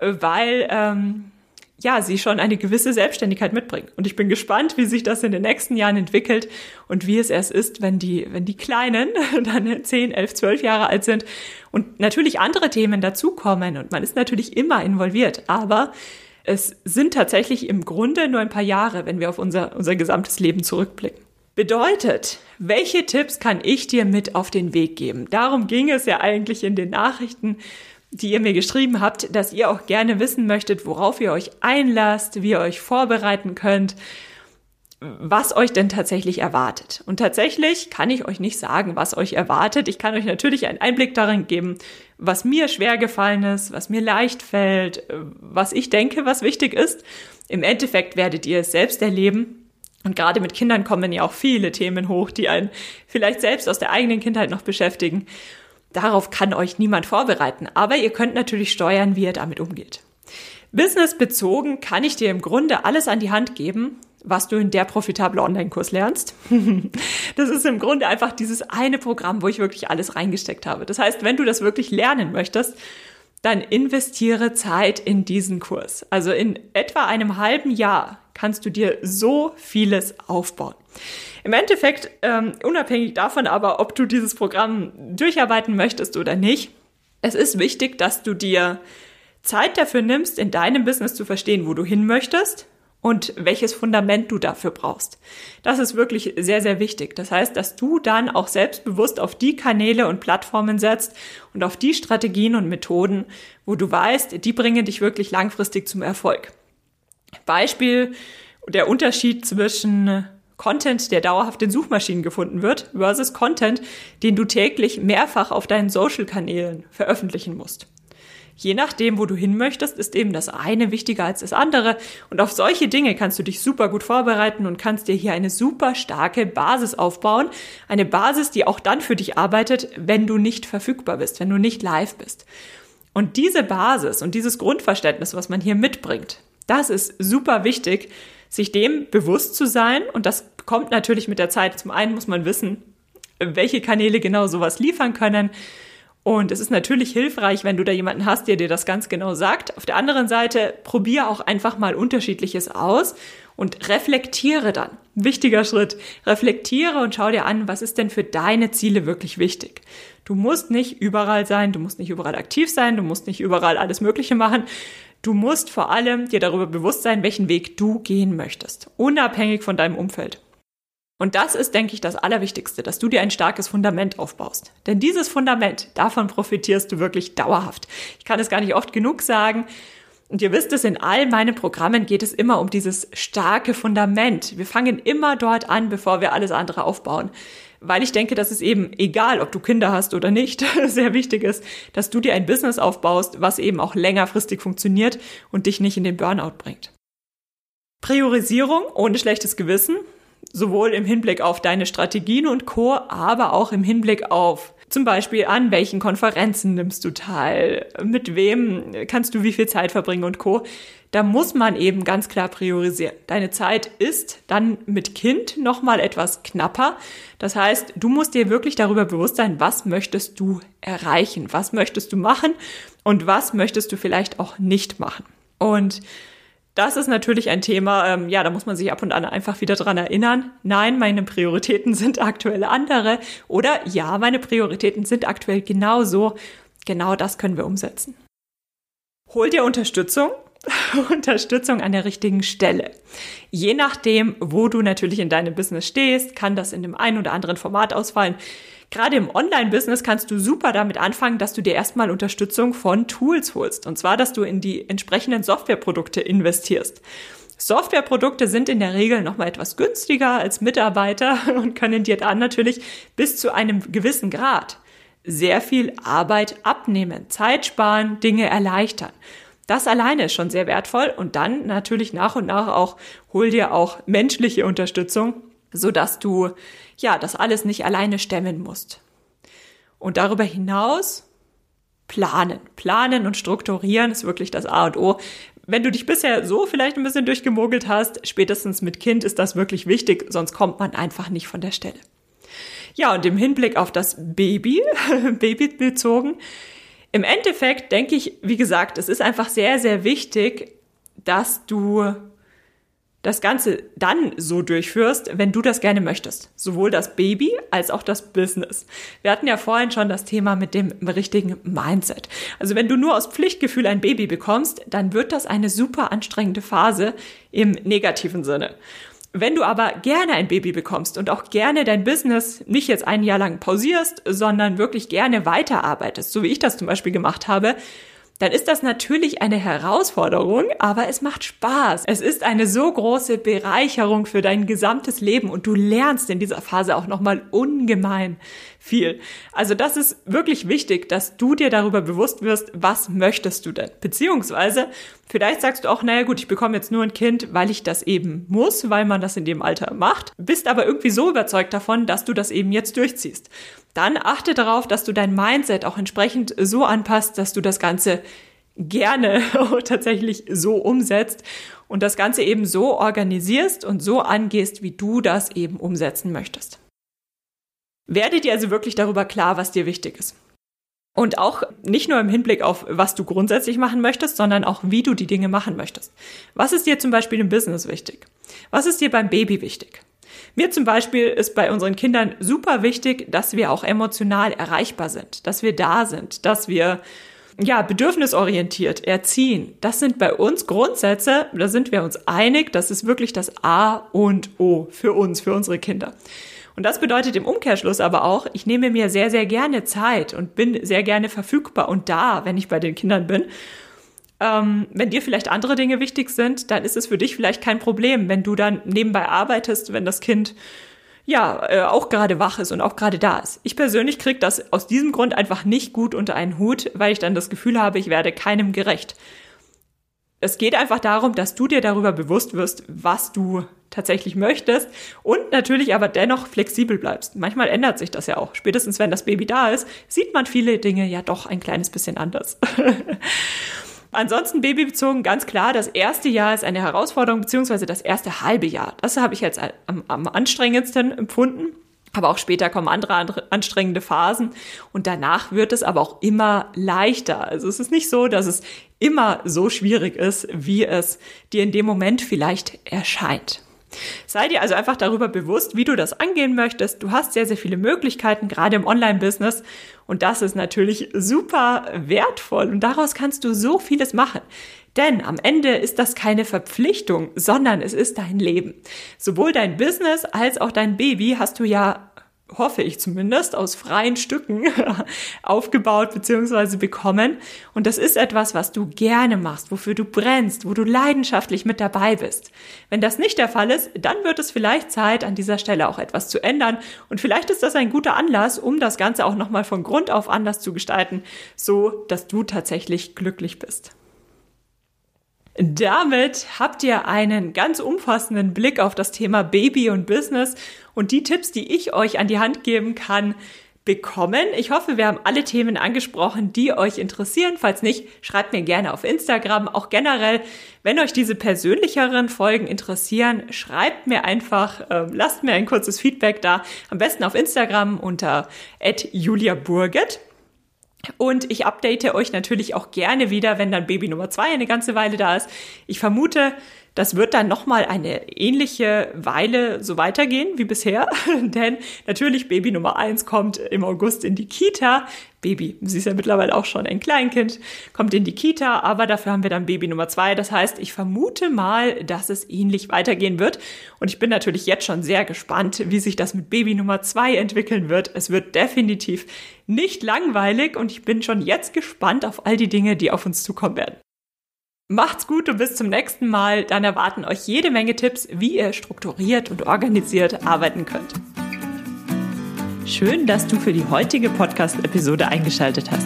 weil ähm, ja sie schon eine gewisse Selbstständigkeit mitbringen. Und ich bin gespannt, wie sich das in den nächsten Jahren entwickelt und wie es erst ist, wenn die wenn die Kleinen *laughs* dann 10, 11, 12 Jahre alt sind und natürlich andere Themen dazukommen und man ist natürlich immer involviert, aber es sind tatsächlich im Grunde nur ein paar Jahre, wenn wir auf unser, unser gesamtes Leben zurückblicken. Bedeutet, welche Tipps kann ich dir mit auf den Weg geben? Darum ging es ja eigentlich in den Nachrichten, die ihr mir geschrieben habt, dass ihr auch gerne wissen möchtet, worauf ihr euch einlasst, wie ihr euch vorbereiten könnt was euch denn tatsächlich erwartet. Und tatsächlich kann ich euch nicht sagen, was euch erwartet. Ich kann euch natürlich einen Einblick darin geben, was mir schwer gefallen ist, was mir leicht fällt, was ich denke, was wichtig ist. Im Endeffekt werdet ihr es selbst erleben. Und gerade mit Kindern kommen ja auch viele Themen hoch, die einen vielleicht selbst aus der eigenen Kindheit noch beschäftigen. Darauf kann euch niemand vorbereiten. Aber ihr könnt natürlich steuern, wie ihr damit umgeht. Businessbezogen kann ich dir im Grunde alles an die Hand geben, was du in der profitable Online-Kurs lernst. *laughs* das ist im Grunde einfach dieses eine Programm, wo ich wirklich alles reingesteckt habe. Das heißt, wenn du das wirklich lernen möchtest, dann investiere Zeit in diesen Kurs. Also in etwa einem halben Jahr kannst du dir so vieles aufbauen. Im Endeffekt, ähm, unabhängig davon aber, ob du dieses Programm durcharbeiten möchtest oder nicht, es ist wichtig, dass du dir Zeit dafür nimmst, in deinem Business zu verstehen, wo du hin möchtest, und welches Fundament du dafür brauchst. Das ist wirklich sehr, sehr wichtig. Das heißt, dass du dann auch selbstbewusst auf die Kanäle und Plattformen setzt und auf die Strategien und Methoden, wo du weißt, die bringen dich wirklich langfristig zum Erfolg. Beispiel, der Unterschied zwischen Content, der dauerhaft in Suchmaschinen gefunden wird, versus Content, den du täglich mehrfach auf deinen Social-Kanälen veröffentlichen musst. Je nachdem, wo du hin möchtest, ist eben das eine wichtiger als das andere. Und auf solche Dinge kannst du dich super gut vorbereiten und kannst dir hier eine super starke Basis aufbauen. Eine Basis, die auch dann für dich arbeitet, wenn du nicht verfügbar bist, wenn du nicht live bist. Und diese Basis und dieses Grundverständnis, was man hier mitbringt, das ist super wichtig, sich dem bewusst zu sein. Und das kommt natürlich mit der Zeit. Zum einen muss man wissen, welche Kanäle genau sowas liefern können. Und es ist natürlich hilfreich, wenn du da jemanden hast, der dir das ganz genau sagt. Auf der anderen Seite, probier auch einfach mal unterschiedliches aus und reflektiere dann. Wichtiger Schritt. Reflektiere und schau dir an, was ist denn für deine Ziele wirklich wichtig. Du musst nicht überall sein, du musst nicht überall aktiv sein, du musst nicht überall alles Mögliche machen. Du musst vor allem dir darüber bewusst sein, welchen Weg du gehen möchtest, unabhängig von deinem Umfeld. Und das ist, denke ich, das Allerwichtigste, dass du dir ein starkes Fundament aufbaust. Denn dieses Fundament, davon profitierst du wirklich dauerhaft. Ich kann es gar nicht oft genug sagen. Und ihr wisst es, in all meinen Programmen geht es immer um dieses starke Fundament. Wir fangen immer dort an, bevor wir alles andere aufbauen. Weil ich denke, dass es eben, egal ob du Kinder hast oder nicht, *laughs* sehr wichtig ist, dass du dir ein Business aufbaust, was eben auch längerfristig funktioniert und dich nicht in den Burnout bringt. Priorisierung ohne schlechtes Gewissen sowohl im Hinblick auf deine Strategien und Co., aber auch im Hinblick auf zum Beispiel an welchen Konferenzen nimmst du teil, mit wem kannst du wie viel Zeit verbringen und Co. Da muss man eben ganz klar priorisieren. Deine Zeit ist dann mit Kind nochmal etwas knapper. Das heißt, du musst dir wirklich darüber bewusst sein, was möchtest du erreichen, was möchtest du machen und was möchtest du vielleicht auch nicht machen. Und das ist natürlich ein Thema, ähm, ja, da muss man sich ab und an einfach wieder dran erinnern. Nein, meine Prioritäten sind aktuell andere. Oder ja, meine Prioritäten sind aktuell genauso. Genau das können wir umsetzen. Hol dir Unterstützung. *laughs* Unterstützung an der richtigen Stelle. Je nachdem, wo du natürlich in deinem Business stehst, kann das in dem einen oder anderen Format ausfallen. Gerade im Online-Business kannst du super damit anfangen, dass du dir erstmal Unterstützung von Tools holst. Und zwar, dass du in die entsprechenden Softwareprodukte investierst. Softwareprodukte sind in der Regel nochmal etwas günstiger als Mitarbeiter *laughs* und können dir dann natürlich bis zu einem gewissen Grad sehr viel Arbeit abnehmen, Zeit sparen, Dinge erleichtern. Das alleine ist schon sehr wertvoll und dann natürlich nach und nach auch hol dir auch menschliche Unterstützung, so dass du ja das alles nicht alleine stemmen musst. Und darüber hinaus planen. Planen und strukturieren ist wirklich das A und O. Wenn du dich bisher so vielleicht ein bisschen durchgemogelt hast, spätestens mit Kind ist das wirklich wichtig, sonst kommt man einfach nicht von der Stelle. Ja, und im Hinblick auf das Baby, *laughs* Baby bezogen, im Endeffekt denke ich, wie gesagt, es ist einfach sehr, sehr wichtig, dass du das Ganze dann so durchführst, wenn du das gerne möchtest. Sowohl das Baby als auch das Business. Wir hatten ja vorhin schon das Thema mit dem richtigen Mindset. Also wenn du nur aus Pflichtgefühl ein Baby bekommst, dann wird das eine super anstrengende Phase im negativen Sinne. Wenn du aber gerne ein Baby bekommst und auch gerne dein Business nicht jetzt ein Jahr lang pausierst, sondern wirklich gerne weiterarbeitest, so wie ich das zum Beispiel gemacht habe, dann ist das natürlich eine Herausforderung, aber es macht Spaß. Es ist eine so große Bereicherung für dein gesamtes Leben und du lernst in dieser Phase auch nochmal ungemein viel. Also das ist wirklich wichtig, dass du dir darüber bewusst wirst, was möchtest du denn? Beziehungsweise vielleicht sagst du auch, naja gut, ich bekomme jetzt nur ein Kind, weil ich das eben muss, weil man das in dem Alter macht, bist aber irgendwie so überzeugt davon, dass du das eben jetzt durchziehst dann achte darauf, dass du dein Mindset auch entsprechend so anpasst, dass du das Ganze gerne *laughs* tatsächlich so umsetzt und das Ganze eben so organisierst und so angehst, wie du das eben umsetzen möchtest. Werde dir also wirklich darüber klar, was dir wichtig ist. Und auch nicht nur im Hinblick auf, was du grundsätzlich machen möchtest, sondern auch, wie du die Dinge machen möchtest. Was ist dir zum Beispiel im Business wichtig? Was ist dir beim Baby wichtig? Mir zum Beispiel ist bei unseren Kindern super wichtig, dass wir auch emotional erreichbar sind, dass wir da sind, dass wir ja, bedürfnisorientiert erziehen. Das sind bei uns Grundsätze, da sind wir uns einig, das ist wirklich das A und O für uns, für unsere Kinder. Und das bedeutet im Umkehrschluss aber auch, ich nehme mir sehr, sehr gerne Zeit und bin sehr gerne verfügbar und da, wenn ich bei den Kindern bin. Ähm, wenn dir vielleicht andere Dinge wichtig sind, dann ist es für dich vielleicht kein Problem, wenn du dann nebenbei arbeitest, wenn das Kind ja, äh, auch gerade wach ist und auch gerade da ist. Ich persönlich kriege das aus diesem Grund einfach nicht gut unter einen Hut, weil ich dann das Gefühl habe, ich werde keinem gerecht. Es geht einfach darum, dass du dir darüber bewusst wirst, was du tatsächlich möchtest und natürlich aber dennoch flexibel bleibst. Manchmal ändert sich das ja auch. Spätestens wenn das Baby da ist, sieht man viele Dinge ja doch ein kleines bisschen anders. *laughs* Ansonsten babybezogen ganz klar, das erste Jahr ist eine Herausforderung, beziehungsweise das erste halbe Jahr. Das habe ich jetzt am, am anstrengendsten empfunden. Aber auch später kommen andere anstrengende Phasen und danach wird es aber auch immer leichter. Also es ist nicht so, dass es immer so schwierig ist, wie es dir in dem Moment vielleicht erscheint. Sei dir also einfach darüber bewusst, wie du das angehen möchtest. Du hast sehr, sehr viele Möglichkeiten, gerade im Online-Business. Und das ist natürlich super wertvoll. Und daraus kannst du so vieles machen. Denn am Ende ist das keine Verpflichtung, sondern es ist dein Leben. Sowohl dein Business als auch dein Baby hast du ja hoffe ich zumindest, aus freien Stücken *laughs* aufgebaut bzw. bekommen. Und das ist etwas, was du gerne machst, wofür du brennst, wo du leidenschaftlich mit dabei bist. Wenn das nicht der Fall ist, dann wird es vielleicht Zeit, an dieser Stelle auch etwas zu ändern. Und vielleicht ist das ein guter Anlass, um das Ganze auch nochmal von Grund auf anders zu gestalten, so dass du tatsächlich glücklich bist. Damit habt ihr einen ganz umfassenden Blick auf das Thema Baby und Business und die Tipps, die ich euch an die Hand geben kann, bekommen. Ich hoffe, wir haben alle Themen angesprochen, die euch interessieren. Falls nicht, schreibt mir gerne auf Instagram. Auch generell, wenn euch diese persönlicheren Folgen interessieren, schreibt mir einfach, äh, lasst mir ein kurzes Feedback da. Am besten auf Instagram unter @juliaburget. Und ich update euch natürlich auch gerne wieder, wenn dann Baby Nummer zwei eine ganze Weile da ist. Ich vermute, das wird dann nochmal eine ähnliche Weile so weitergehen wie bisher, *laughs* denn natürlich Baby Nummer eins kommt im August in die Kita. Baby, sie ist ja mittlerweile auch schon ein Kleinkind, kommt in die Kita, aber dafür haben wir dann Baby Nummer zwei. Das heißt, ich vermute mal, dass es ähnlich weitergehen wird. Und ich bin natürlich jetzt schon sehr gespannt, wie sich das mit Baby Nummer zwei entwickeln wird. Es wird definitiv nicht langweilig und ich bin schon jetzt gespannt auf all die Dinge, die auf uns zukommen werden. Macht's gut und bis zum nächsten Mal. Dann erwarten euch jede Menge Tipps, wie ihr strukturiert und organisiert arbeiten könnt. Schön, dass du für die heutige Podcast-Episode eingeschaltet hast.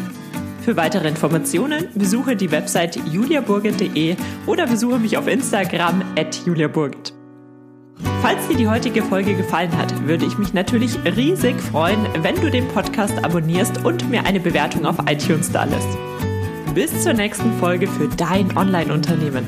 Für weitere Informationen besuche die Website juliaburgit.de oder besuche mich auf Instagram at juliaburgit. Falls dir die heutige Folge gefallen hat, würde ich mich natürlich riesig freuen, wenn du den Podcast abonnierst und mir eine Bewertung auf iTunes da lässt. Bis zur nächsten Folge für dein Online-Unternehmen.